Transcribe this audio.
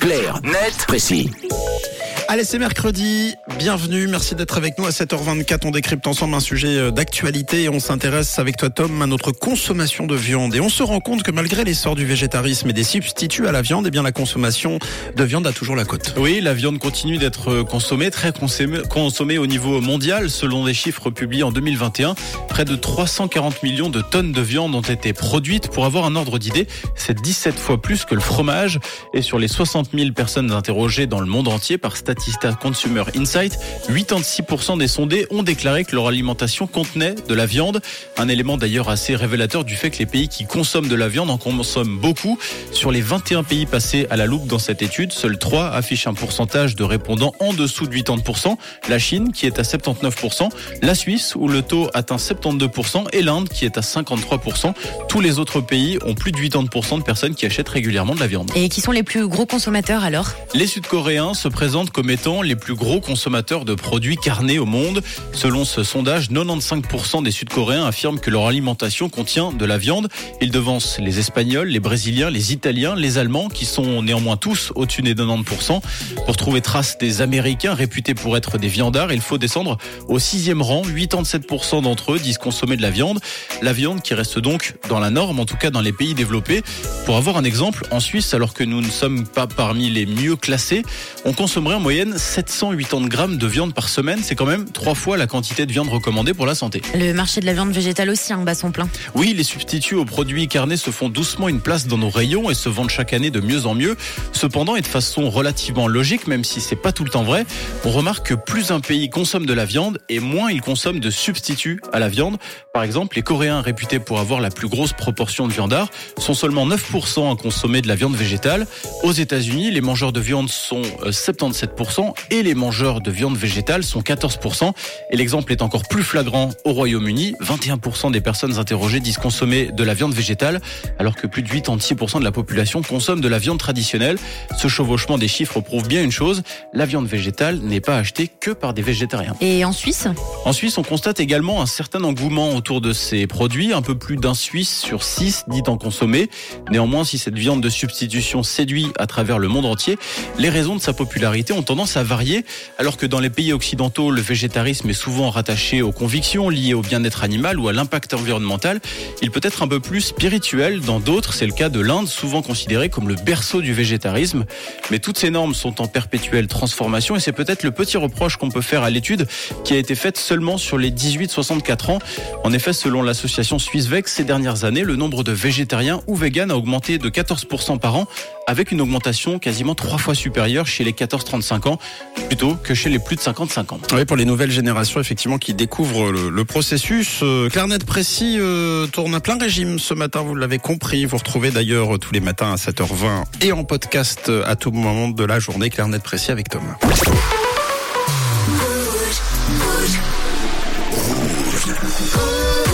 Clair, net, précis. Allez, c'est mercredi. Bienvenue. Merci d'être avec nous à 7h24. On décrypte ensemble un sujet euh, d'actualité et on s'intéresse avec toi, Tom, à notre consommation de viande. Et on se rend compte que malgré l'essor du végétarisme et des substituts à la viande, eh bien, la consommation de viande a toujours la cote. Oui, la viande continue d'être euh, consommée, très consommée, au niveau mondial. Selon des chiffres publiés en 2021, près de 340 millions de tonnes de viande ont été produites. Pour avoir un ordre d'idée, c'est 17 fois plus que le fromage. Et sur les 60 000 personnes interrogées dans le monde entier par Statista Consumer Insight, 86% des sondés ont déclaré que leur alimentation contenait de la viande. Un élément d'ailleurs assez révélateur du fait que les pays qui consomment de la viande en consomment beaucoup. Sur les 21 pays passés à la loupe dans cette étude, seuls 3 affichent un pourcentage de répondants en dessous de 80%. La Chine qui est à 79%, la Suisse où le taux atteint 72% et l'Inde qui est à 53%. Tous les autres pays ont plus de 80% de personnes qui achètent régulièrement de la viande. Et qui sont les plus gros consommateurs alors? Les Sud-Coréens se présentent comme étant les plus gros consommateurs de produits carnés au monde. Selon ce sondage, 95% des Sud-Coréens affirment que leur alimentation contient de la viande. Ils devancent les Espagnols, les Brésiliens, les Italiens, les Allemands, qui sont néanmoins tous au-dessus des 90%. Pour trouver trace des Américains réputés pour être des viandards, il faut descendre au sixième rang. 87% d'entre eux disent consommer de la viande. La viande qui reste donc dans la norme, en tout cas dans les pays développés. Pour avoir un exemple, en Suisse, alors que nous ne sommes pas parmi les mieux classés, on consommerait en moyenne 780 grammes de viande par semaine. C'est quand même trois fois la quantité de viande recommandée pour la santé. Le marché de la viande végétale aussi, un basson plein. Oui, les substituts aux produits carnés se font doucement une place dans nos rayons et se vendent chaque année de mieux en mieux. Cependant, et de façon relativement logique, même si c'est pas tout le temps vrai, on remarque que plus un pays consomme de la viande et moins il consomme de substituts à la viande. Par exemple, les Coréens réputés pour avoir la plus grosse proportion de viandards sont seulement 9% à consommer de la viande végétale. Aux États-Unis, les mangeurs de viande sont 77% et les mangeurs de viande végétale sont 14%. Et l'exemple est encore plus flagrant au Royaume-Uni. 21% des personnes interrogées disent consommer de la viande végétale, alors que plus de 86% de la population consomme de la viande traditionnelle. Ce chevauchement des chiffres prouve bien une chose, la viande végétale n'est pas achetée que par des végétariens. Et en Suisse? En Suisse, on constate également un certain engouement autour de ces produits. Un peu plus d'un Suisse sur six dit en consommer. Néanmoins, si cette viande de substitution séduit à travers le monde entier, les raisons de sa popularité ont tendance à varier, alors que dans les pays occidentaux, le végétarisme est souvent rattaché aux convictions liées au bien-être animal ou à l'impact environnemental. Il peut être un peu plus spirituel. Dans d'autres, c'est le cas de l'Inde, souvent considéré comme le berceau du végétarisme. Mais toutes ces normes sont en perpétuelle transformation et c'est peut-être le petit reproche qu'on peut faire à l'étude qui a été faite seulement sur les 18-64 ans. En effet, selon l'association SwissVex, ces dernières années, le nombre de végétariens ou véganes a augmenté de 14% par an, avec une augmentation quasiment trois fois supérieure chez les 14-35 ans, plutôt que chez les plus de 55 ans. Oui, pour les nouvelles générations, effectivement, qui découvrent le, le processus. Euh, Clarnet Précis euh, tourne à plein régime ce matin, vous l'avez compris. Vous retrouvez d'ailleurs tous les matins à 7h20 et en podcast à tout moment de la journée. Clarnet Précis avec Tom. Rouge. Rouge.